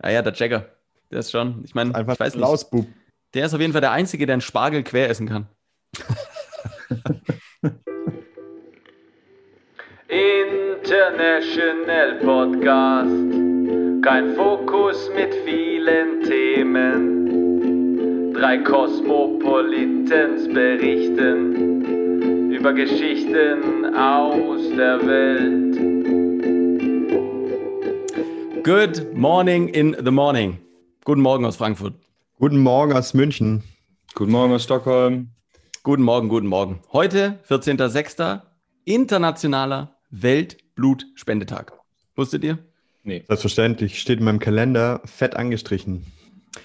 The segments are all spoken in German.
Ah ja, der Jagger. Der ist schon, ich meine, ich weiß ein nicht. Lausbub. Der ist auf jeden Fall der Einzige, der einen Spargel quer essen kann. International Podcast. Kein Fokus mit vielen Themen. Drei Kosmopolitens berichten über Geschichten aus der Welt. Good morning in the morning. Guten Morgen aus Frankfurt. Guten Morgen aus München. Guten Morgen aus Stockholm. Guten Morgen, guten Morgen. Heute, 14.06., internationaler Weltblutspendetag. Wusstet ihr? Nee. Selbstverständlich steht in meinem Kalender fett angestrichen.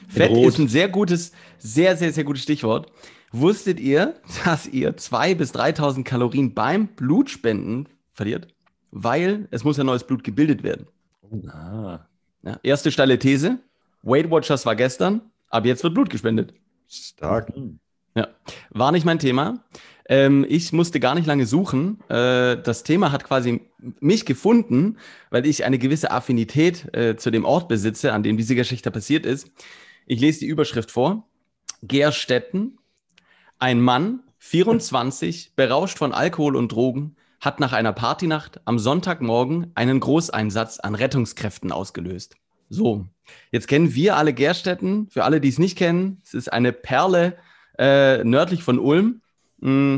Fett ist ein sehr gutes, sehr, sehr, sehr gutes Stichwort. Wusstet ihr, dass ihr 2.000 bis 3.000 Kalorien beim Blutspenden verliert? Weil es muss ja neues Blut gebildet werden. Ah. Ja, erste steile These. Weight Watchers war gestern, aber jetzt wird Blut gespendet. Stark. Ja, war nicht mein Thema. Ähm, ich musste gar nicht lange suchen. Äh, das Thema hat quasi mich gefunden, weil ich eine gewisse Affinität äh, zu dem Ort besitze, an dem diese Geschichte passiert ist. Ich lese die Überschrift vor. Gerstetten. Ein Mann, 24, berauscht von Alkohol und Drogen, hat nach einer Partynacht am Sonntagmorgen einen Großeinsatz an Rettungskräften ausgelöst. So, jetzt kennen wir alle Gerstetten. Für alle, die es nicht kennen, es ist eine Perle äh, nördlich von Ulm. Mm,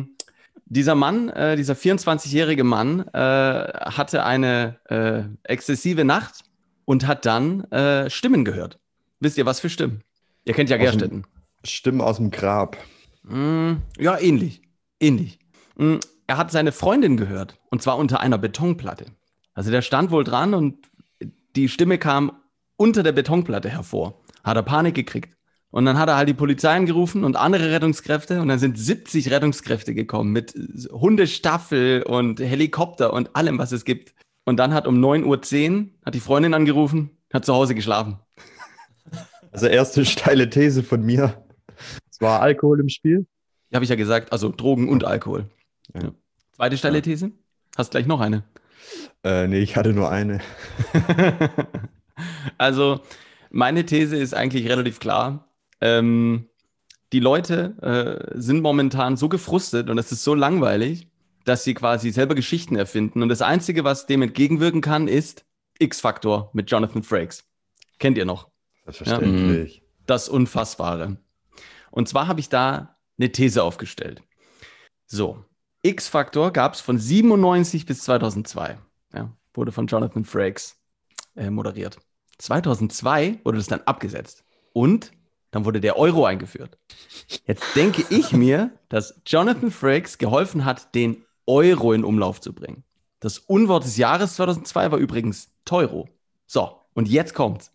dieser Mann, äh, dieser 24-jährige Mann, äh, hatte eine äh, exzessive Nacht und hat dann äh, Stimmen gehört. Wisst ihr, was für Stimmen? Ihr kennt ja Aus dem- Gerstetten. Stimmen aus dem Grab. Mm, ja, ähnlich. Ähnlich. Mm, er hat seine Freundin gehört und zwar unter einer Betonplatte. Also der stand wohl dran und die Stimme kam unter der Betonplatte hervor. Hat er Panik gekriegt. Und dann hat er halt die Polizei angerufen und andere Rettungskräfte und dann sind 70 Rettungskräfte gekommen mit Hundestaffel und Helikopter und allem, was es gibt. Und dann hat um 9.10 Uhr hat die Freundin angerufen, hat zu Hause geschlafen. Also erste steile These von mir. Es war Alkohol im Spiel. Habe ich ja gesagt, also Drogen und Alkohol. Ja. Ja. Zweite steile These? Hast gleich noch eine. Äh, nee, ich hatte nur eine. also, meine These ist eigentlich relativ klar. Ähm, die Leute äh, sind momentan so gefrustet und es ist so langweilig, dass sie quasi selber Geschichten erfinden. Und das Einzige, was dem entgegenwirken kann, ist X-Factor mit Jonathan Frakes. Kennt ihr noch? Selbstverständlich. Das Unfassbare. Und zwar habe ich da eine These aufgestellt. So, X-Factor gab es von 97 bis 2002. Ja, wurde von Jonathan Frakes äh, moderiert. 2002 wurde das dann abgesetzt. Und dann wurde der Euro eingeführt. Jetzt denke ich mir, dass Jonathan Frakes geholfen hat, den Euro in Umlauf zu bringen. Das Unwort des Jahres 2002 war übrigens Teuro. So, und jetzt kommt's.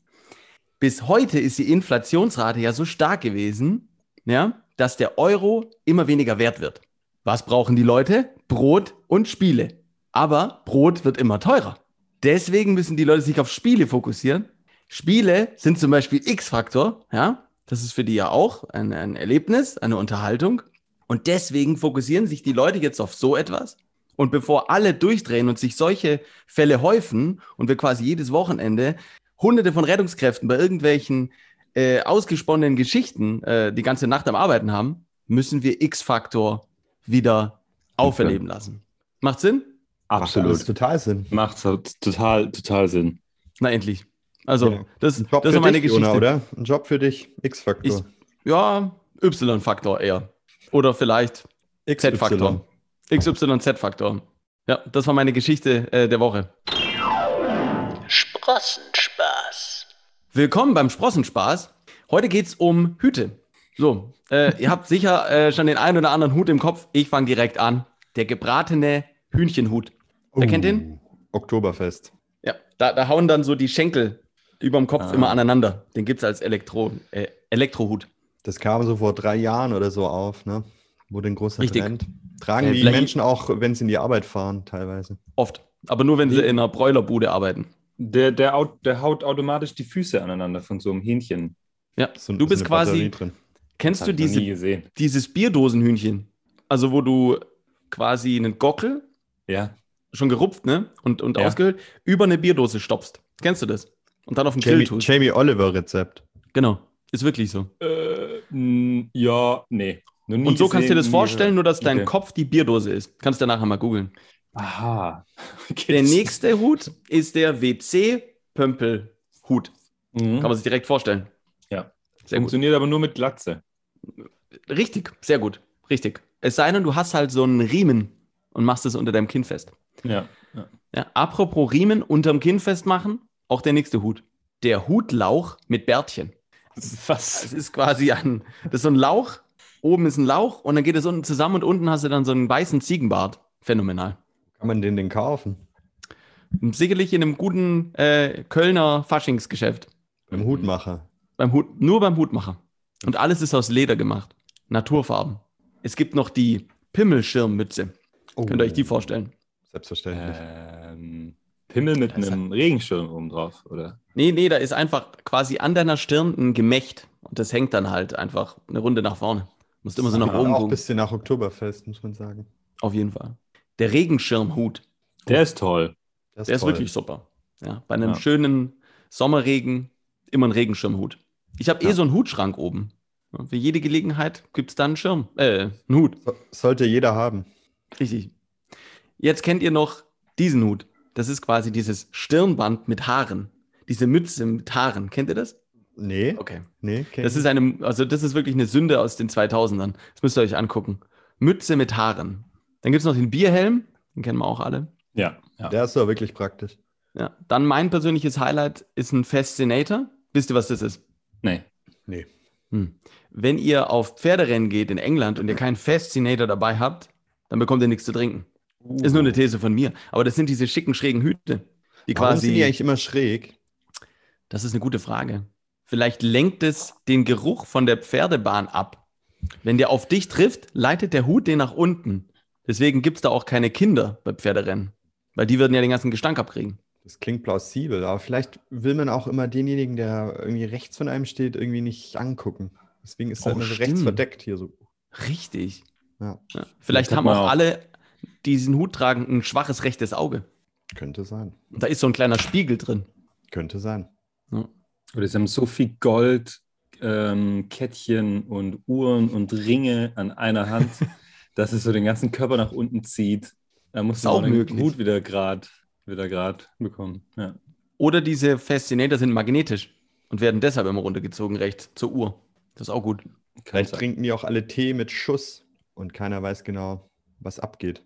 Bis heute ist die Inflationsrate ja so stark gewesen, ja, dass der Euro immer weniger wert wird. Was brauchen die Leute? Brot und Spiele. Aber Brot wird immer teurer. Deswegen müssen die Leute sich auf Spiele fokussieren. Spiele sind zum Beispiel X-Faktor, ja. Das ist für die ja auch ein, ein Erlebnis, eine Unterhaltung. Und deswegen fokussieren sich die Leute jetzt auf so etwas. Und bevor alle durchdrehen und sich solche Fälle häufen und wir quasi jedes Wochenende hunderte von Rettungskräften bei irgendwelchen äh, ausgesponnenen Geschichten äh, die ganze Nacht am Arbeiten haben, müssen wir X-Faktor wieder auferleben lassen. Macht Sinn? Macht Absolut. total Sinn. Macht total, total Sinn. Na endlich. Also, Ja. das, Ein Job das für ist meine dich, Geschichte. Jona, oder? Ein Job für dich. X-Faktor. Ja, Y-Faktor eher. Oder vielleicht Z-Faktor. XYZ-Faktor. Ja, das war meine Geschichte äh, der Woche. Sprossenspaß. Willkommen beim Sprossenspaß. Heute geht's um Hüte. So, äh, ihr habt sicher äh, schon den einen oder anderen Hut im Kopf. Ich fange direkt an. Der gebratene Hühnchenhut. Wer kennt den? Oh, Oktoberfest. Ja, da, da hauen dann so die Schenkel überm Kopf Ah. immer aneinander. Den gibt's als Elektro, äh, Elektrohut. Das kam so vor drei Jahren oder so auf, ne? Wurde ein großer Richtig. Trend. Tragen Äh, die Menschen auch, wenn sie in die Arbeit fahren, teilweise. Oft. Aber nur, wenn sie in einer Bräulerbude arbeiten. Der, der, der haut automatisch die Füße aneinander von so einem Hähnchen. Ja, So- du so bist quasi, Batterie Drin. Kennst du diese, gesehen. dieses Bierdosenhühnchen? Also, wo du quasi einen Gockel, Ja. schon gerupft, ne? Und, und Ja. ausgehöhlt, über eine Bierdose stopfst. Kennst du das? Und dann auf den Grill Jamie, tust. Jamie Oliver Rezept. Genau. Ist wirklich so. Äh, mh, ja, nee. Und so kannst du dir das vorstellen, nur dass dein Okay. Kopf die Bierdose ist. Kannst du nachher mal googeln. Aha. Okay, Der nächste Hut ist der WC-Pömpel-Hut. Mhm. Kann man sich direkt vorstellen. Ja. Sehr gut. Funktioniert aber nur mit Glatze. Richtig, sehr gut. Richtig. Es sei denn, du hast halt so einen Riemen und machst es unter deinem Kinn fest. Ja. ja. Ja, apropos Riemen unterm Kinn festmachen, auch der nächste Hut. Der Hutlauch mit Bärtchen. Was? ist quasi ein, das ist so ein Lauch, oben ist ein Lauch und dann geht es unten zusammen und unten hast du dann so einen weißen Ziegenbart. Phänomenal. Kann man den denn kaufen? Sicherlich in einem guten äh, Kölner Faschingsgeschäft. Beim Hutmacher. Beim Hut, nur beim Hutmacher. Und alles ist aus Leder gemacht. Naturfarben. Es gibt noch die Pimmelschirmmütze. Oh, Könnt ihr euch die vorstellen? Selbstverständlich. Ähm, Pimmel mit ist einem Regenschirm oben drauf, oder? Nee, nee, da ist einfach quasi an deiner Stirn ein Gemächt. Und das hängt dann halt einfach eine Runde nach vorne. Musst immer so nach oben auch ein gucken. bisschen nach Oktoberfest, muss man sagen. Auf jeden Fall. Der Regenschirmhut. Der ist toll. Das Der ist toll. wirklich super. Ja, bei einem Ja. schönen Sommerregen immer ein Regenschirmhut. Ich habe eh Ja. so einen Hutschrank oben. Für jede Gelegenheit gibt es da einen Schirm, äh, einen Hut. So, sollte jeder haben. Richtig. Jetzt kennt ihr noch diesen Hut. Das ist quasi dieses Stirnband mit Haaren. Diese Mütze mit Haaren. Kennt ihr das? Nee, Okay. nee. kenn Das ist eine, also das ist wirklich eine Sünde aus den 2000ern. Das müsst ihr euch angucken. Mütze mit Haaren. Dann gibt es noch den Bierhelm. Den kennen wir auch alle. Ja. ja. Der ist doch wirklich praktisch. Ja. Dann mein persönliches Highlight ist ein Fascinator. Wisst ihr, was das ist? Nee. Nee. Hm. Wenn ihr auf Pferderennen geht in England und ihr keinen Fascinator dabei habt, dann bekommt ihr nichts zu trinken. Ist nur eine These von mir. Aber das sind diese schicken, schrägen Hüte. Die Warum sind die quasi. eigentlich immer schräg? Das ist eine gute Frage. Vielleicht lenkt es den Geruch von der Pferdebahn ab. Wenn der auf dich trifft, leitet der Hut den nach unten. Deswegen gibt es da auch keine Kinder bei Pferderennen. Weil die würden ja den ganzen Gestank abkriegen. Das klingt plausibel, aber vielleicht will man auch immer denjenigen, der irgendwie rechts von einem steht, irgendwie nicht angucken. Deswegen ist er Oh, immer so stimmt. rechts verdeckt hier so. Richtig. Ja, Ja. Vielleicht haben auch auch. alle, die diesen Hut tragen, ein schwaches rechtes Auge. könnte sein. Und da ist so ein kleiner Spiegel drin. Könnte sein. Oder sie haben so viel Gold, ähm, Kettchen und Uhren und Ringe an einer Hand, dass es so den ganzen Körper nach unten zieht. Da muss man den. Hut wieder gerade wieder grad bekommen. Ja. Oder diese Fascinator sind magnetisch und werden deshalb immer runtergezogen rechts zur Uhr. Das ist auch gut. Vielleicht trinken die auch alle Tee mit Schuss und keiner weiß genau, was abgeht.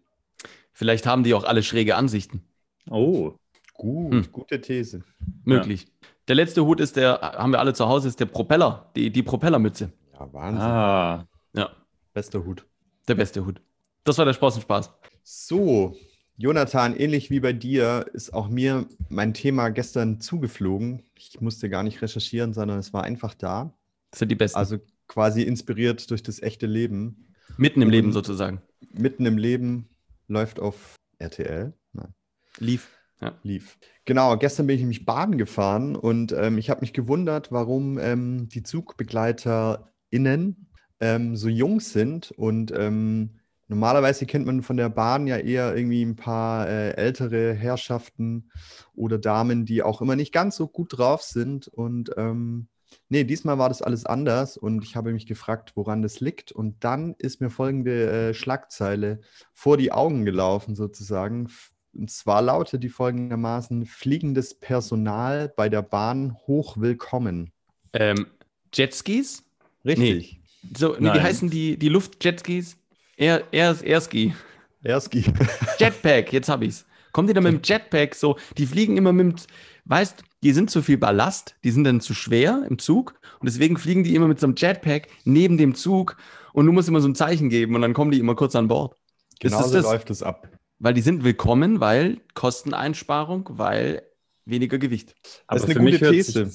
Vielleicht haben die auch alle schräge Ansichten. Oh, Gut, Hm. gute These. Möglich. Der letzte Hut ist der, haben wir alle zu Hause, ist der Propeller, die, die Propellermütze. Ja, Wahnsinn. ah, Ja, Bester Hut. der beste Hut. Das war der Sprossenspaß. So, Jonathan, ähnlich wie bei dir ist auch mir mein Thema gestern zugeflogen. Ich musste gar nicht recherchieren, sondern es war einfach da. Das sind die besten. Also quasi inspiriert durch das echte Leben. Mitten im Leben sozusagen. Mitten im Leben läuft auf RTL. Nein. Lief. Ja. lief. Genau, gestern bin ich nämlich baden gefahren und ähm, ich habe mich gewundert, warum ähm, die ZugbegleiterInnen ähm, so jung sind und ähm, normalerweise kennt man von der Bahn ja eher irgendwie ein paar äh, ältere Herrschaften oder Damen, die auch immer nicht ganz so gut drauf sind und ähm, nee, diesmal war das alles anders und ich habe mich gefragt, woran das liegt und dann ist mir folgende äh, Schlagzeile vor die Augen gelaufen sozusagen. Und zwar lautet die folgendermaßen: Fliegendes Personal bei der Bahn hoch willkommen. Ähm, Jetskis? Richtig. So, nee, wie heißen die, die Luftjetskis? Air, Air, Airski. Erski. Jetpack, jetzt hab ich's. Kommt ihr da mit dem Jetpack so? Die fliegen immer mit dem, weißt, die sind zu viel Ballast, die sind dann zu schwer im Zug und deswegen fliegen die immer mit so einem Jetpack neben dem Zug und du musst immer so ein Zeichen geben und dann kommen die immer kurz an Bord. Ist das Genauso das? läuft es ab. Weil die sind willkommen, weil Kosteneinsparung, weil weniger Gewicht. aber ist eine für gute mich hört These.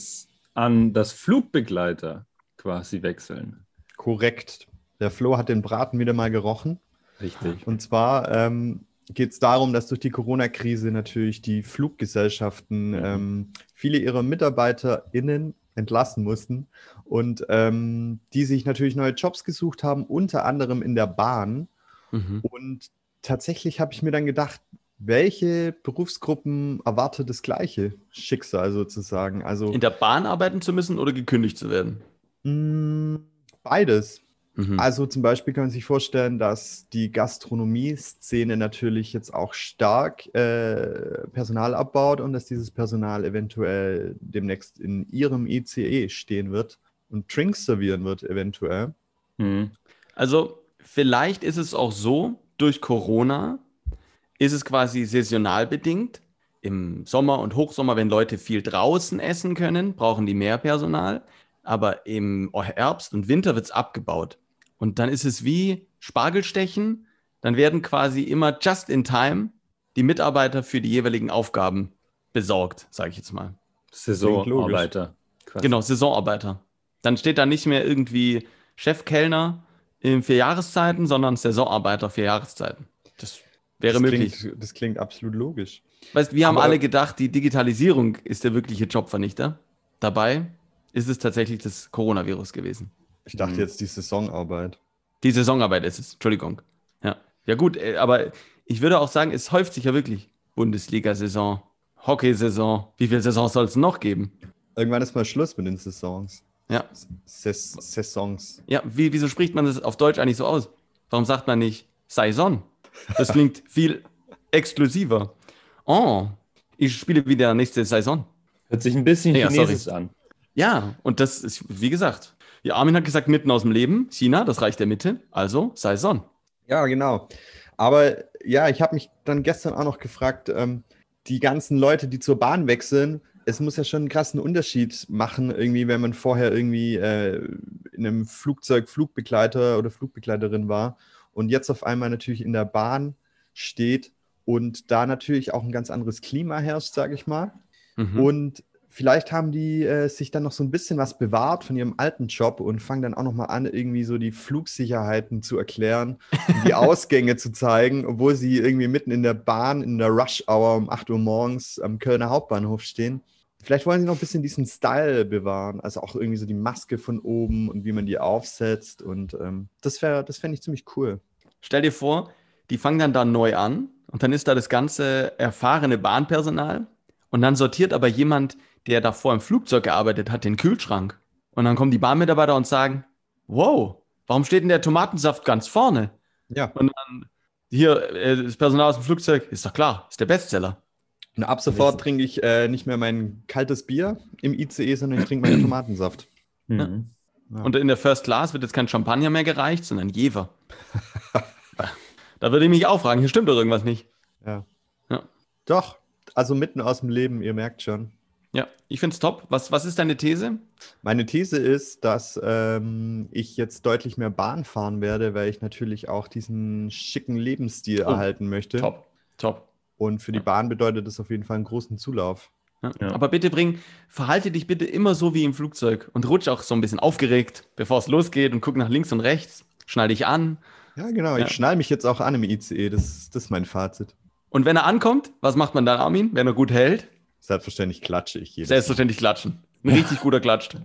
an, dass Flugbegleiter quasi wechseln. Korrekt. Der Flo hat den Braten wieder mal gerochen. Richtig. Und zwar ähm, geht es darum, dass durch die Corona-Krise natürlich die Fluggesellschaften Mhm. ähm, viele ihrer MitarbeiterInnen entlassen mussten und ähm, die sich natürlich neue Jobs gesucht haben, unter anderem in der Bahn. Mhm. Und tatsächlich habe ich mir dann gedacht, welche Berufsgruppen erwartet das gleiche Schicksal sozusagen? Also In der Bahn arbeiten zu müssen oder gekündigt zu werden? mh, beides. Mhm. Also zum Beispiel kann man sich vorstellen, dass die Gastronomie-Szene natürlich jetzt auch stark äh, Personal abbaut und dass dieses Personal eventuell demnächst in ihrem ICE stehen wird und Drinks servieren wird eventuell. Mhm. Also vielleicht ist es auch so, durch Corona ist es quasi saisonal bedingt. Im Sommer und Hochsommer, wenn Leute viel draußen essen können, brauchen die mehr Personal. Aber im Herbst und Winter wird es abgebaut. Und dann ist es wie Spargelstechen. Dann werden quasi immer just in time die Mitarbeiter für die jeweiligen Aufgaben besorgt, sage ich jetzt mal. Saisonarbeiter. Genau, Saisonarbeiter. Dann steht da nicht mehr irgendwie Chefkellner in vier Jahreszeiten, sondern Saisonarbeiter vier Jahreszeiten. Das wäre das möglich. Klingt, das klingt absolut logisch. Weißt, wir haben Aber- alle gedacht, die Digitalisierung ist der wirkliche Jobvernichter. Dabei ist es tatsächlich das Coronavirus gewesen. Ich dachte Mhm. jetzt die Saisonarbeit. Die Saisonarbeit ist es. Entschuldigung. Ja, ja gut, äh, aber ich würde auch sagen, es häuft sich ja wirklich. Bundesliga-Saison, Hockeysaison. Wie viele Saisons soll es noch geben? Irgendwann ist mal Schluss mit den Saisons. Ja. Ses Saisons. Ja, wie, wieso spricht man das auf Deutsch eigentlich so aus? Warum sagt man nicht Saison? Das klingt viel exklusiver. Oh, ich spiele wieder nächste Saison. Hört sich ein bisschen Ja, sorry. chinesisch an. Ja, und das ist, wie gesagt, ja, Armin hat gesagt, mitten aus dem Leben, China, das Reich der Mitte, also Saison. Ja, genau. Aber ja, ich habe mich dann gestern auch noch gefragt, ähm, die ganzen Leute, die zur Bahn wechseln, es muss ja schon einen krassen Unterschied machen, irgendwie, wenn man vorher irgendwie äh, in einem Flugzeug Flugbegleiter oder Flugbegleiterin war und jetzt auf einmal natürlich in der Bahn steht und da natürlich auch ein ganz anderes Klima herrscht, sage ich mal. Mhm. Und vielleicht haben die äh, sich dann noch so ein bisschen was bewahrt von ihrem alten Job und fangen dann auch noch mal an, irgendwie so die Flugsicherheiten zu erklären, die Ausgänge zu zeigen, obwohl sie irgendwie mitten in der Bahn in der Rush-Hour um 8 Uhr morgens am Kölner Hauptbahnhof stehen. Vielleicht wollen sie noch ein bisschen diesen Style bewahren, also auch irgendwie so die Maske von oben und wie man die aufsetzt. Und ähm, das wäre, das fände ich ziemlich cool. Stell dir vor, die fangen dann da neu an und dann ist da das ganze erfahrene Bahnpersonal und dann sortiert aber jemand, der davor im Flugzeug gearbeitet hat, den Kühlschrank. Und dann kommen die Bahnmitarbeiter und sagen, wow, warum steht denn der Tomatensaft ganz vorne? Ja, Und dann hier, äh, das Personal aus dem Flugzeug, ist doch klar, ist der Bestseller. und ab sofort trinke ich äh, nicht mehr mein kaltes Bier im ICE, sondern ich trinke meinen Tomatensaft. Mhm. Ja. Und in der First Class wird jetzt kein Champagner mehr gereicht, sondern Jever. da würde ich mich auch fragen, hier stimmt doch irgendwas nicht. Ja. Ja. Doch, also mitten aus dem Leben, ihr merkt schon. Ja, ich finde es top. Was, was ist deine These? Meine These ist, dass ähm, ich jetzt deutlich mehr Bahn fahren werde, weil ich natürlich auch diesen schicken Lebensstil Oh, erhalten möchte. Top, top. Und für die Ja. Bahn bedeutet das auf jeden Fall einen großen Zulauf. Ja. Ja. Aber bitte bring, verhalte dich bitte immer so wie im Flugzeug und rutsch auch so ein bisschen aufgeregt, bevor es losgeht und guck nach links und rechts, schnall dich an. Ja, genau. Ja. Ich schnall mich jetzt auch an im ICE. Das, das ist mein Fazit. Und wenn er ankommt, was macht man dann, Armin, wenn er gut hält? Selbstverständlich klatsche ich jedes Mal. Selbstverständlich klatschen. Ein richtig guter klatscht.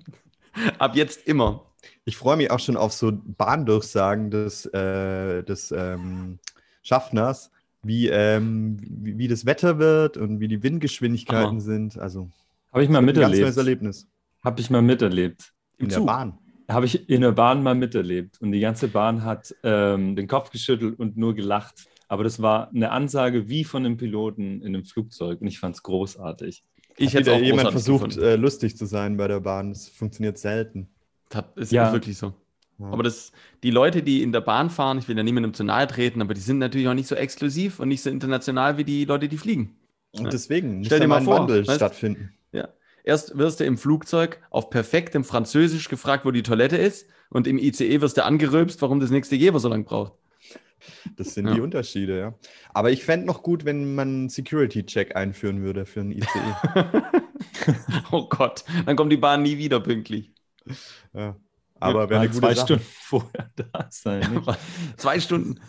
Ab jetzt immer. Ich freue mich auch schon auf so Bahndurchsagen des, äh, des ähm, Schaffners, wie, ähm, wie, wie das Wetter wird und wie die Windgeschwindigkeiten Hammer. sind. Also Habe ich mal ein ganz neues miterlebt. Erlebnis. Habe ich mal miterlebt. Im In der Zug. Bahn. Habe ich in der Bahn mal miterlebt. Und die ganze Bahn hat ähm, den Kopf geschüttelt und nur gelacht. Aber das war eine Ansage wie von einem Piloten in einem Flugzeug. Und ich fand es großartig. Ich hätte auch jemand versucht, gefunden. äh, lustig zu sein bei der Bahn. Das funktioniert selten. Das ist Ja. wirklich so. Ja. Aber das, die Leute, die in der Bahn fahren, ich will ja niemandem zu nahe treten, aber die sind natürlich auch nicht so exklusiv und nicht so international wie die Leute, die fliegen. Und deswegen muss Stell dir mal mal ein vor, Wandel weißt- stattfinden. Ja. Erst wirst du im Flugzeug auf perfektem Französisch gefragt, wo die Toilette ist, und im ICE wirst du angerülpst, warum das nächste Jever so lange braucht. Das sind Ja. die Unterschiede, ja. Aber ich fände noch gut, wenn man einen Security-Check einführen würde für einen ICE. oh Gott, dann kommt die Bahn nie wieder pünktlich. ja. Aber wäre eine gute zwei Sache. Stunden vorher da sein. Nicht? Zwei Stunden.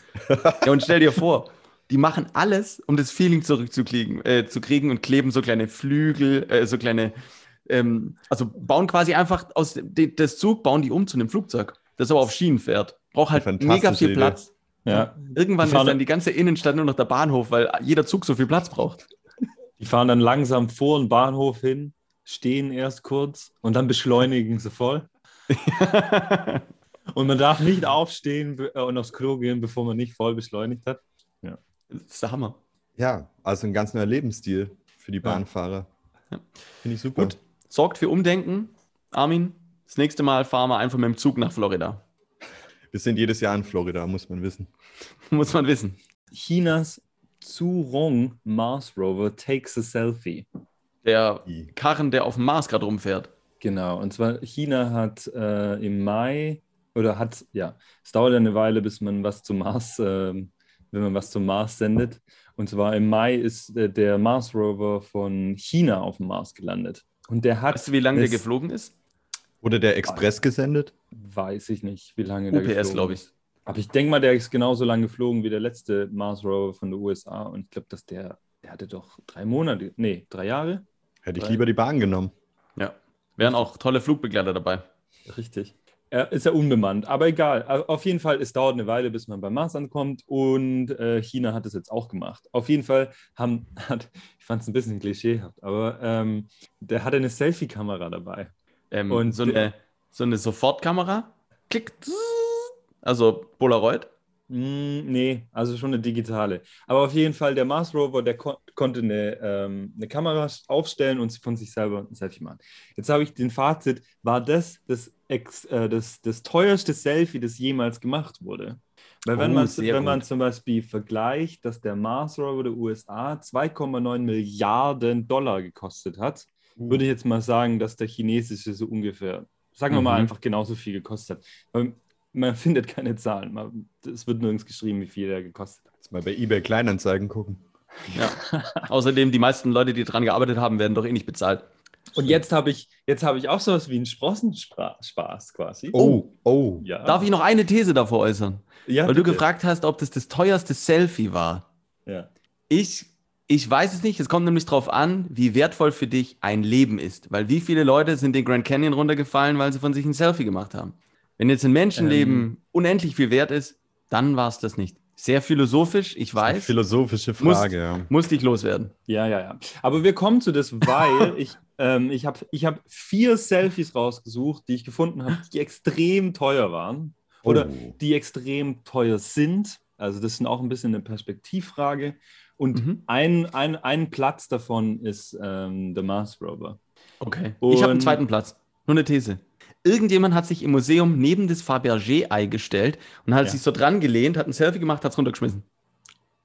Ja, und stell dir vor, die machen alles, um das Feeling zurückzukriegen äh, zu kriegen und kleben so kleine Flügel, äh, so kleine, ähm, also bauen quasi einfach aus de, das Zug, bauen die um zu einem Flugzeug, das aber auf Schienen fährt. Braucht halt mega viel. Platz. Ja. Irgendwann ist dann die ganze Innenstadt nur noch der Bahnhof, weil jeder Zug so viel Platz braucht. Die fahren dann langsam vor den Bahnhof hin, stehen erst kurz und dann beschleunigen sie voll. Und man darf nicht aufstehen äh, und aufs Klo gehen, bevor man nicht voll beschleunigt hat. das ist der Hammer. Ja, also ein ganz neuer Lebensstil für die Bahnfahrer. Ja. Finde ich super. Gut. Sorgt für Umdenken. Armin, das nächste Mal fahren wir einfach mit dem Zug nach Florida. Wir sind jedes Jahr in Florida, muss man wissen. Muss man wissen. Chinas Zhurong Mars Rover takes a selfie. Der Karren, der auf dem Mars gerade rumfährt. Genau, und zwar China hat äh, im Mai oder hat, ja, es dauert eine Weile, bis man was zum Mars, ähm, wenn man was zum Mars sendet. Und zwar im Mai ist äh, der Mars Rover von China auf dem Mars gelandet. Und der hat, Weißt du, wie lange der geflogen ist? Wurde der Express gesendet? weiß ich nicht, wie lange der UPS, glaube ich. ist. Aber ich denke mal, der ist genauso lange geflogen wie der letzte Mars Rover von den USA. Und ich glaube, dass der, der hatte doch drei Monate, nee, drei Jahre. Hätte ich lieber die Bahn genommen. Ja. Wären auch tolle Flugbegleiter dabei. Richtig. Er ist ja unbemannt, aber egal. Auf jeden Fall, es dauert eine Weile, bis man beim Mars ankommt und äh, China hat es jetzt auch gemacht. Auf jeden Fall haben, hat, ich fand es ein bisschen klischeehaft, aber ähm, der hatte eine Selfie-Kamera dabei. Ähm, Und so eine, so eine Sofortkamera. Klick. Also Polaroid. Mm, nee, also schon eine digitale. Aber auf jeden Fall, der Mars Rover, der kon konnte eine, ähm, eine Kamera aufstellen und von sich selber ein Selfie machen. Jetzt habe ich den Fazit, war das das, ex äh, das das teuerste Selfie, das jemals gemacht wurde? Weil wenn, Oh, man, wenn man gut. zum Beispiel vergleicht, dass der Mars Rover der USA 2,9 Milliarden Dollar gekostet hat, würde ich jetzt mal sagen, dass der chinesische so ungefähr, sagen wir mal, Mhm. einfach genauso viel gekostet hat. Weil man findet keine Zahlen. Es wird nirgends geschrieben, wie viel der gekostet hat. Jetzt mal bei eBay Kleinanzeigen gucken. Ja. Außerdem, die meisten Leute, die dran gearbeitet haben, werden doch eh nicht bezahlt. Und jetzt habe ich, jetzt habe ich auch sowas wie einen Sprossenspaß quasi. Oh, oh. ja. Darf ich noch eine These davor äußern? Ja, Weil du bitte. gefragt hast, ob das das teuerste Selfie war. Ja. Ich, ich weiß es nicht. Es kommt nämlich darauf an, wie wertvoll für dich ein Leben ist. Weil wie viele Leute sind den Grand Canyon runtergefallen, weil sie von sich ein Selfie gemacht haben? Wenn jetzt ein Menschenleben Ähm. unendlich viel wert ist, dann war es das nicht. Sehr philosophisch, ich Eine weiß. philosophische Muss- Frage, ja. Musste ich loswerden. Ja, ja, ja. Aber wir kommen zu das, weil ich, ähm, ich habe ich hab vier Selfies rausgesucht, die ich gefunden habe, die extrem teuer waren oder Oh. die extrem teuer sind. Also das ist auch ein bisschen eine Perspektivfrage. Und Mhm. ein, ein, ein Platz davon ist ähm, der Mars Rover. Okay. ich habe einen Und- zweiten Platz. Nur eine These. Irgendjemand hat sich im Museum neben das Fabergé-Ei gestellt und hat Ja. sich so dran gelehnt, hat ein Selfie gemacht, hat es runtergeschmissen.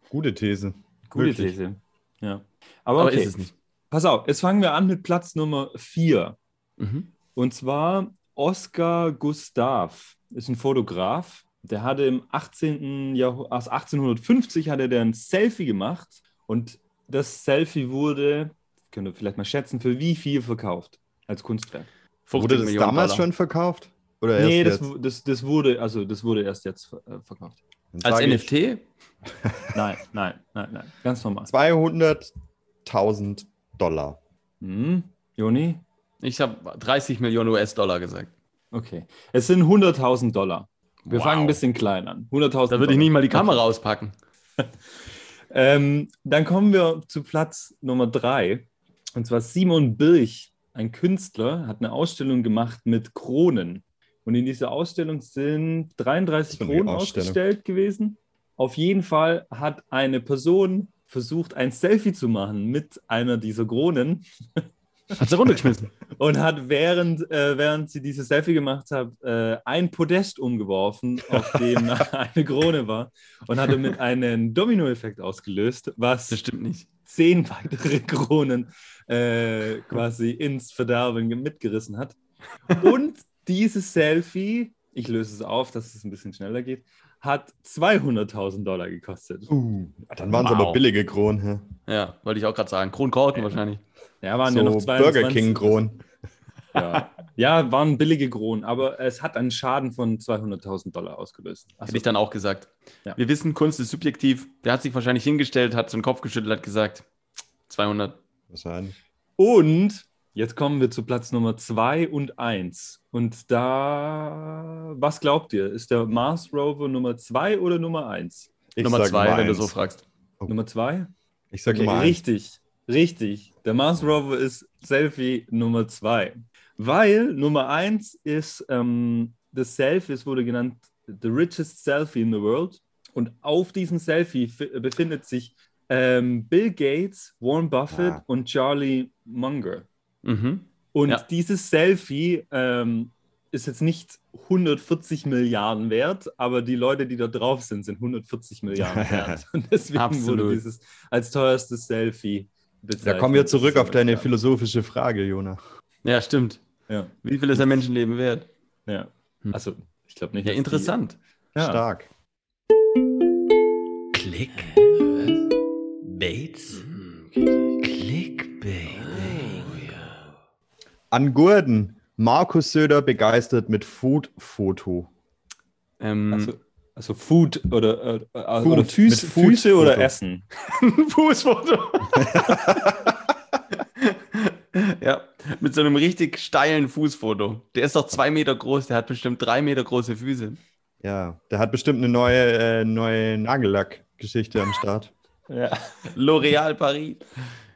Gute These. Gute Wirklich. These. Ja. Aber, Aber okay. ist es nicht. Pass auf, jetzt fangen wir an mit Platz Nummer vier. Mhm. Und zwar Oscar Gustav ist ein Fotograf. Der hatte im 18. Jahrhundert, also 1850 hatte der ein Selfie gemacht und das Selfie wurde, könnt ihr vielleicht mal schätzen, für wie viel verkauft als Kunstwerk? 50 Wurde das Millionen damals Dollar. schon verkauft? Oder erst nee, das, das, das wurde, also das wurde erst jetzt äh, verkauft. Als sage ich NFT? Nein, nein, nein, nein, ganz normal. 200.000 Dollar. Hm, Joni? Ich habe 30 Millionen US-Dollar gesagt. Okay. Es sind 100.000 Dollar. Wir Wow. fangen ein bisschen klein an. 100.000 Da würde ich nicht mal die Kamera auspacken. Ähm, dann kommen wir zu Platz Nummer drei. Und zwar Simon Birch, ein Künstler, hat eine Ausstellung gemacht mit Kronen. Und in dieser Ausstellung sind 33 So eine Kronen ausgestellt gewesen. Auf jeden Fall hat eine Person versucht, ein Selfie zu machen mit einer dieser Kronen Hat sie runtergeschmissen. und hat während, äh, während sie dieses Selfie gemacht hat, äh, ein Podest umgeworfen, auf dem eine Krone war und hatte mit einem Dominoeffekt ausgelöst, was Das stimmt nicht. zehn weitere Kronen äh, quasi ins Verderben ge- mitgerissen hat. Und dieses Selfie, ich löse es auf, dass es ein bisschen schneller geht, hat 200.000 Dollar gekostet. Uh, dann waren es Wow. aber billige Kronen. hä? Ja, wollte ich auch gerade sagen. Kronkorken wahrscheinlich. Ja, waren So ja noch 22. Burger King Kronen. Ja. ja, waren billige Kronen, aber es hat einen Schaden von 200.000 Dollar ausgelöst. Hätte ich dann auch gesagt. Ja. Wir wissen, Kunst ist subjektiv. Der hat sich wahrscheinlich hingestellt, hat so den Kopf geschüttelt, hat gesagt, 200. Wahrscheinlich. Und Jetzt kommen wir zu Platz Nummer 2 und 1. Und da, was glaubt ihr? Ist der Mars Rover Nummer 2 oder Nummer 1? Ich Nummer sag zwei, Nummer wenn du so fragst. Nummer 2? Ich sag Nummer eins. richtig, richtig. Der Mars Rover ist Selfie Nummer 2. Weil Nummer 1 ist, ähm, das Selfie, es wurde genannt, the richest Selfie in the world. Und auf diesem Selfie fi- befindet sich ähm, Bill Gates, Warren Buffett Ah. und Charlie Munger. Mhm. Und Ja. dieses Selfie ähm, ist jetzt nicht 140 Milliarden wert, aber die Leute, die da drauf sind, sind 140 Milliarden wert. Und deswegen Absolut. wurde dieses als teuerstes Selfie bezeichnet. Da kommen wir zurück auf deine philosophische Frage, Jona. Ja, stimmt. Ja, Wie viel ist ein Menschenleben wert? ja. Hm. Also, ich glaube nicht. Ja, interessant. Die, ja. Stark. Klick. An Gurden. Markus Söder begeistert mit Food-Foto. Ähm, Also, also Food oder, äh, äh, Food, oder Füße, mit Food Füße oder. Essen. Fußfoto. ja, mit so einem richtig steilen Fußfoto. Der ist doch zwei Meter groß, der hat bestimmt drei Meter große Füße. Ja, der hat bestimmt eine neue, äh, neue Nagellack-Geschichte am Start. Ja. L'Oréal Paris.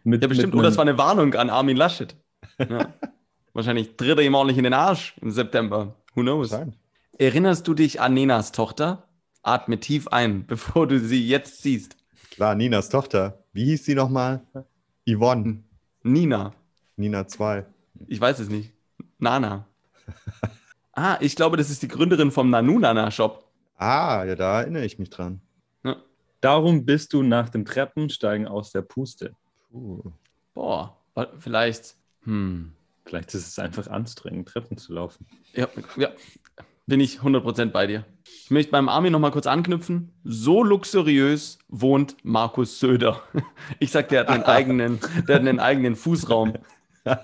Mit, Ja, bestimmt. mit Oder das war eine Warnung an Armin Laschet. Ja. Wahrscheinlich tritt er ihm ordentlich in den Arsch im September. Who knows? Sein. Erinnerst du dich an Nenas Tochter? Atme tief ein, bevor du sie jetzt siehst. Klar, Ninas Tochter. Wie hieß sie nochmal? Yvonne. Nina. Nina 2. Ich weiß es nicht. Nana. Ah, ich glaube, das ist die Gründerin vom Nanunana-Shop. Ah, ja, da erinnere ich mich dran. Ja. Darum bist du nach dem Treppensteigen aus der Puste. Puh. Boah, vielleicht. Hm. Vielleicht ist es einfach anstrengend, Treppen zu laufen. Ja, ja, bin ich 100% bei dir. Ich möchte beim Armin noch mal kurz anknüpfen. So luxuriös wohnt Markus Söder. Ich sag, der hat einen eigenen, der hat einen eigenen Fußraum.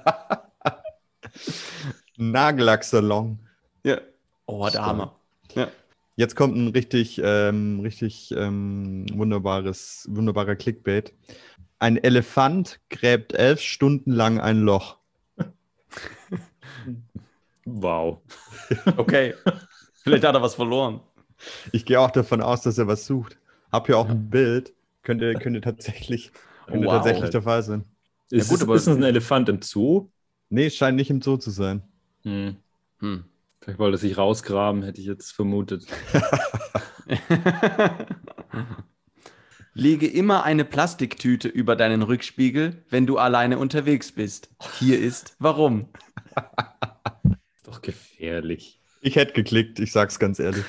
Nagellacksalon. Ja. Oh, der Hammer. Ja. Jetzt kommt ein richtig, ähm, richtig ähm, wunderbares, wunderbarer Clickbait. Ein Elefant gräbt elf Stunden lang ein Loch. Wow. Okay. Vielleicht hat er was verloren. Ich gehe auch davon aus, dass er was sucht. Hab hier auch ein Bild. Könnte, könnte tatsächlich, könnte Wow. tatsächlich der Fall sein. Ist, gut, es, aber- ist es ein Elefant im Zoo? Nee, es scheint nicht im Zoo zu sein. Hm. Hm. Vielleicht wollte er sich rausgraben, hätte ich jetzt vermutet. Lege immer eine Plastiktüte über deinen Rückspiegel, wenn du alleine unterwegs bist. Hier ist warum. Ist doch gefährlich. Ich hätte geklickt, ich sag's ganz ehrlich.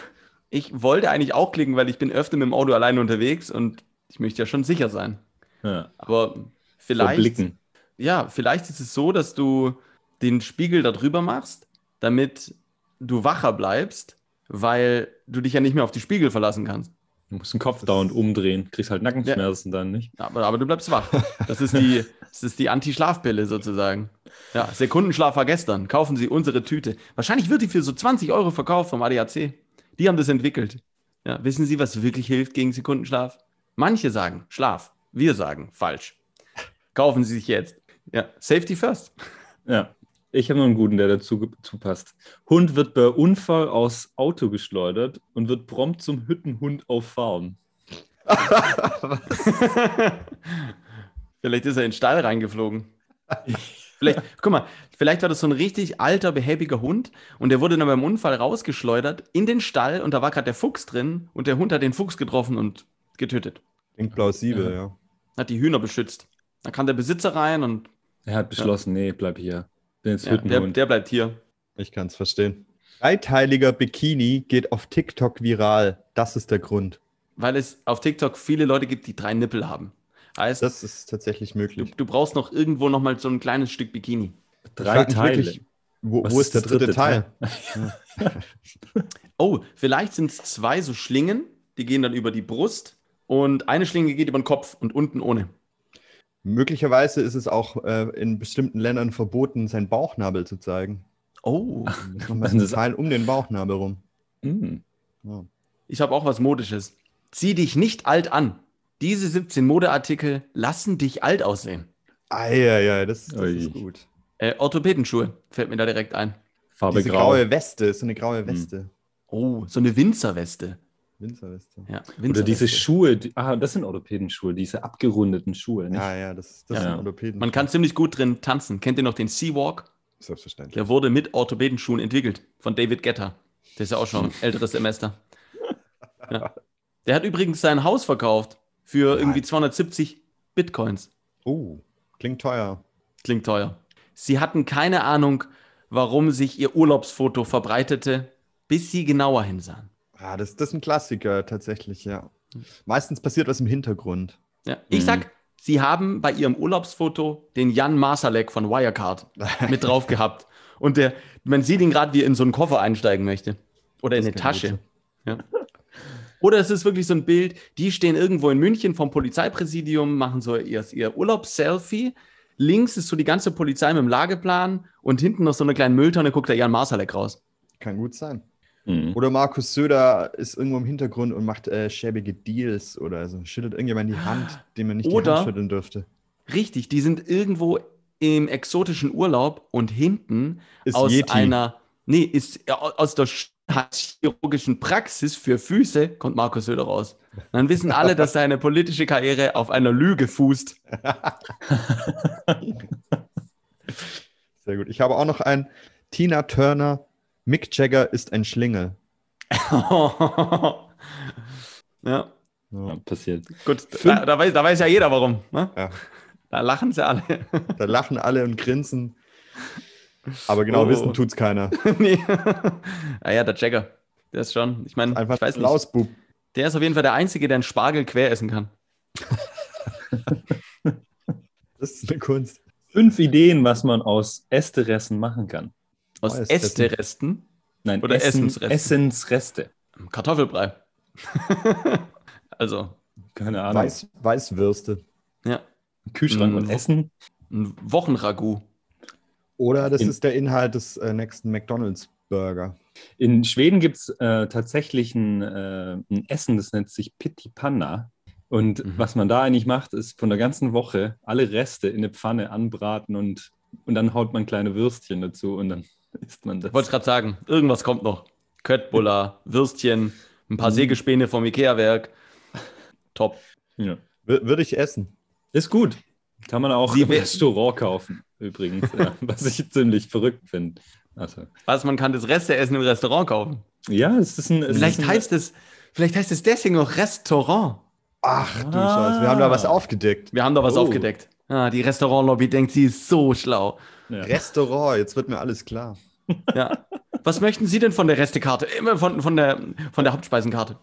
Ich wollte eigentlich auch klicken, weil ich bin öfter mit dem Auto alleine unterwegs und ich möchte ja schon sicher sein. Ja. Aber vielleicht, Blicken. ja, vielleicht ist es so, dass du den Spiegel da drüber machst, damit du wacher bleibst, weil du dich ja nicht mehr auf die Spiegel verlassen kannst. Du musst den Kopf dauernd umdrehen. Kriegst halt Nackenschmerzen dann nicht. Aber, aber du bleibst wach. Das ist die, das ist die Anti-Schlafpille sozusagen. Ja, Sekundenschlaf war gestern. Kaufen Sie unsere Tüte. Wahrscheinlich wird die für so 20 Euro verkauft vom ADAC. Die haben das entwickelt. Ja, wissen Sie, was wirklich hilft gegen Sekundenschlaf? Manche sagen Schlaf. Wir sagen falsch. Kaufen Sie sich jetzt. Ja, Safety first. Ja. Ich habe noch einen guten, der dazu passt. Hund wird bei Unfall aus Auto geschleudert und wird prompt zum Hüttenhund auf Farm. Vielleicht ist er in den Stall reingeflogen. Vielleicht, guck mal, vielleicht war das so ein richtig alter, behäbiger Hund und der wurde dann beim Unfall rausgeschleudert in den Stall und da war gerade der Fuchs drin und der Hund hat den Fuchs getroffen und getötet. Klingt plausibel, Ja. ja. Hat die Hühner beschützt. Dann kam der Besitzer rein und Er hat beschlossen, nee, bleib hier. Jetzt ja, der, der bleibt hier. Ich kann's verstehen. Dreiteiliger Bikini geht auf TikTok viral. Das ist der Grund. Weil es auf TikTok viele Leute gibt, die drei Nippel haben. Heißt, Das ist tatsächlich du, möglich. du brauchst noch irgendwo noch mal so ein kleines Stück Bikini. Drei Teile. wirklich, wo, wo ist ist der dritte, dritte Teil? Oh, vielleicht sind es zwei so Schlingen, die gehen dann über die Brust und eine Schlinge geht über den Kopf und unten ohne. Möglicherweise ist es auch äh, in bestimmten Ländern verboten, seinen Bauchnabel zu zeigen. Oh, ein ist- Teil um den Bauchnabel rum. Hm. Ja. ich habe auch was Modisches. Zieh dich nicht alt an. Diese 17 Modeartikel lassen dich alt aussehen. Eieiei, das, das Ui. ist gut. Äh, Orthopädenschuhe fällt mir da direkt ein. Farbe Diese grau. graue Weste, so eine graue Weste. Oh, so eine Winzerweste. Winzerweste. Ja, Oder diese Winzerweste. Schuhe, die, ah, das sind Orthopädenschuhe, diese abgerundeten Schuhe. Nicht? Ja, ja, das, das Ja. sind Orthopäden. Man kann ziemlich gut drin tanzen. Kennt ihr noch den Sea-Walk? Selbstverständlich. Der wurde mit Orthopädenschuhen entwickelt von David Guetta. Der ist ja auch schon ein älteres Semester. Ja. Der hat übrigens sein Haus verkauft für irgendwie 270 Bitcoins. Oh, klingt teuer. Klingt teuer. Sie hatten keine Ahnung, warum sich ihr Urlaubsfoto verbreitete, bis sie genauer hinsahen. Ah, das, das ist ein Klassiker tatsächlich, ja. Meistens passiert was im Hintergrund. Ja. Ich Mhm. sag, sie haben bei ihrem Urlaubsfoto den Jan Masalek von Wirecard mit drauf gehabt. Und der, man sieht ihn gerade, wie er in so einen Koffer einsteigen möchte. Oder in Das eine kann Tasche. Ja. Oder es ist wirklich so ein Bild, die stehen irgendwo in München vom Polizeipräsidium, machen so ihr, ihr Urlaubsselfie. Links ist so die ganze Polizei mit dem Lageplan und hinten noch so eine kleine Mülltonne, guckt der Jan Masalek raus. Kann gut sein. Mhm. Oder Markus Söder ist irgendwo im Hintergrund und macht äh, schäbige Deals oder so. Schüttelt irgendjemand die Hand, dem man nicht die Oder- Hand schütteln dürfte. Richtig, die sind irgendwo im exotischen Urlaub und hinten Ist aus Yeti. einer, nee, ist aus der chirurgischen Praxis für Füße, kommt Markus Söder raus. Dann wissen alle, dass seine politische Karriere auf einer Lüge fußt. Sehr gut. Ich habe auch noch einen. Tina Turner, Mick Jagger ist ein Schlingel. ja, Ja. Ja, passiert. gut, da, da, weiß, da weiß ja jeder warum. Ne? Ja. Da lachen sie alle. Da lachen alle und grinsen. Aber genau Oh. wissen tut's keiner. nee. Naja, der Jagger, der ist schon, ich meine, Einfach ich weiß Lausbub. der ist auf jeden Fall der Einzige, der einen Spargel quer essen kann. Das ist eine Kunst. Fünf Ideen, was man aus Ästeressen machen kann. Aus Oh, Ästeresten, Nein, Oder Essen, Essensreste. Essensreste. Kartoffelbrei. also, Keine Ahnung. Weiß, Weißwürste. ja, Kühlschrank und Essen. ein Wochenragout. Oder das In- ist der Inhalt des äh, nächsten McDonalds-Burger. In Schweden gibt es äh, tatsächlich ein, äh, ein Essen, das nennt sich Pitti Panna. Und Mhm. was man da eigentlich macht, ist von der ganzen Woche alle Reste in eine Pfanne anbraten und, und dann haut man kleine Würstchen dazu und dann isst man das. Wollte ich gerade sagen, irgendwas kommt noch. Köttbullar, Würstchen, ein paar Mhm. Sägespäne vom Ikea-Werk. Top. Ja. Würde ich essen. Ist gut. Kann man auch Sie im Restaurant kaufen, übrigens. ja, was ich ziemlich verrückt finde. Also, Was, man kann das Resteessen im Restaurant kaufen. ja, es ist ein. Es Vielleicht ist ein, heißt es, vielleicht heißt es deswegen noch Restaurant. Ach du Ah. Scheiße, wir haben da was aufgedeckt. Wir haben da was Oh. aufgedeckt. Ah, die Restaurantlobby denkt, sie ist so schlau. Ja. Restaurant, jetzt wird mir alles klar. Ja. Was möchten Sie denn von der Restekarte? Immer von, von, der, von der Hauptspeisenkarte.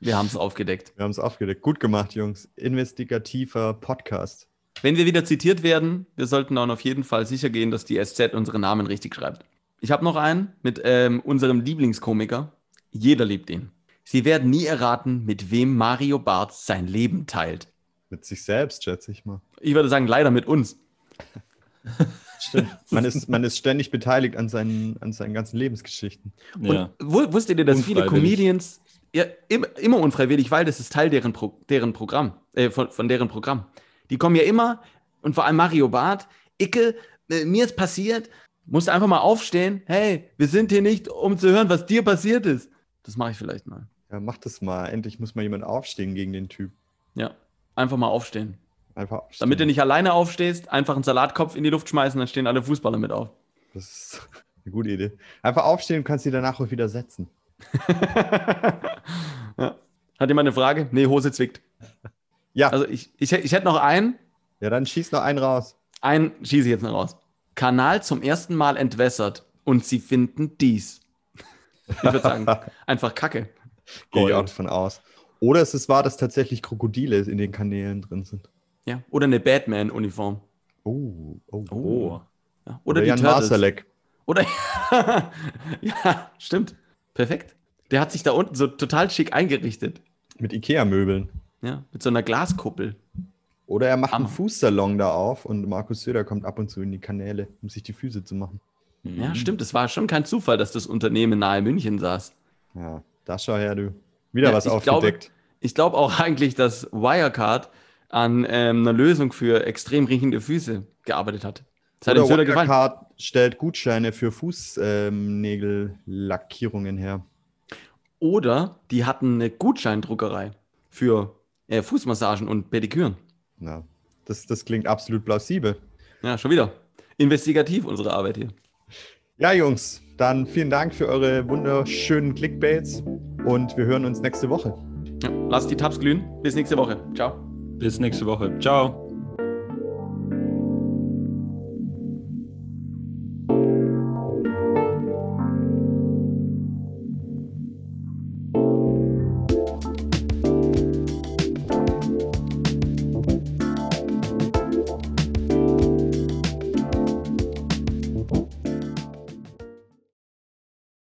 Wir haben es aufgedeckt. Wir haben es aufgedeckt. Gut gemacht, Jungs. Investigativer Podcast. Wenn wir wieder zitiert werden, wir sollten dann auf jeden Fall sicher gehen, dass die SZ unsere Namen richtig schreibt. Ich habe noch einen mit ähm, unserem Lieblingskomiker. Jeder liebt ihn. Sie werden nie erraten, mit wem Mario Barth sein Leben teilt. Mit sich selbst, schätze ich mal. Ich würde sagen, leider mit uns. Man ist, man ist ständig beteiligt an seinen, an seinen ganzen Lebensgeschichten. ja. Und wu- wusstet ihr, dass viele. Comedians, ja, immer, immer unfreiwillig, weil das ist Teil deren, Pro, deren Programm, äh, von, von deren Programm. Die kommen ja immer, und vor allem Mario Barth, Icke, äh, mir ist passiert, musst einfach mal aufstehen, hey, wir sind hier nicht, um zu hören, was dir passiert ist. Das mache ich vielleicht mal. Ja, mach das mal. Endlich muss mal jemand aufstehen gegen den Typ. Ja, einfach mal aufstehen. Einfach aufstehen. Damit du nicht alleine aufstehst, einfach einen Salatkopf in die Luft schmeißen, dann stehen alle Fußballer mit auf. Das ist eine gute Idee. Einfach aufstehen und kannst sie danach auch wieder setzen. ja. Hat jemand eine Frage? Nee, Hose zwickt. Ja, Also ich, ich, ich hätte noch einen, ja, dann schieß noch einen raus. einen schieße ich jetzt noch raus. Kanal zum ersten Mal entwässert und sie finden dies. Ich würde sagen, einfach Kacke. Gehe ich auch davon aus. Oder es ist wahr, dass tatsächlich Krokodile in den Kanälen drin sind. Ja. Oder eine Batman-Uniform. Oh, oh. Oh. Ja. Oder, Oder die Jan Turtles. Masalek. Oder ja, stimmt. Perfekt. Der hat sich da unten so total schick eingerichtet. Mit Ikea-Möbeln. Ja, mit so einer Glaskuppel. Oder er macht Hammer. einen Fußsalon da auf und Markus Söder kommt ab und zu in die Kanäle, um sich die Füße zu machen. Ja, Mhm. stimmt. Es war schon kein Zufall, dass das Unternehmen nahe München saß. Ja, da schau her, du. Wieder Ja, was ich aufgedeckt. Ich glaube auch eigentlich, dass Wirecard an ähm, einer Lösung für extrem riechende Füße gearbeitet hat. Das hat Oder gefallen. Wirecard stellt Gutscheine für Fußnägellackierungen her. Oder die hatten eine Gutscheindruckerei für äh, Fußmassagen und Pediküren. Ja, das, das klingt absolut plausibel. Ja, schon wieder. Investigativ unsere Arbeit hier. Ja, Jungs, dann vielen Dank für eure wunderschönen Clickbaits und wir hören uns nächste Woche. Ja, lasst die Tabs glühen. Bis nächste Woche. Ciao. Bis nächste Woche. Ciao.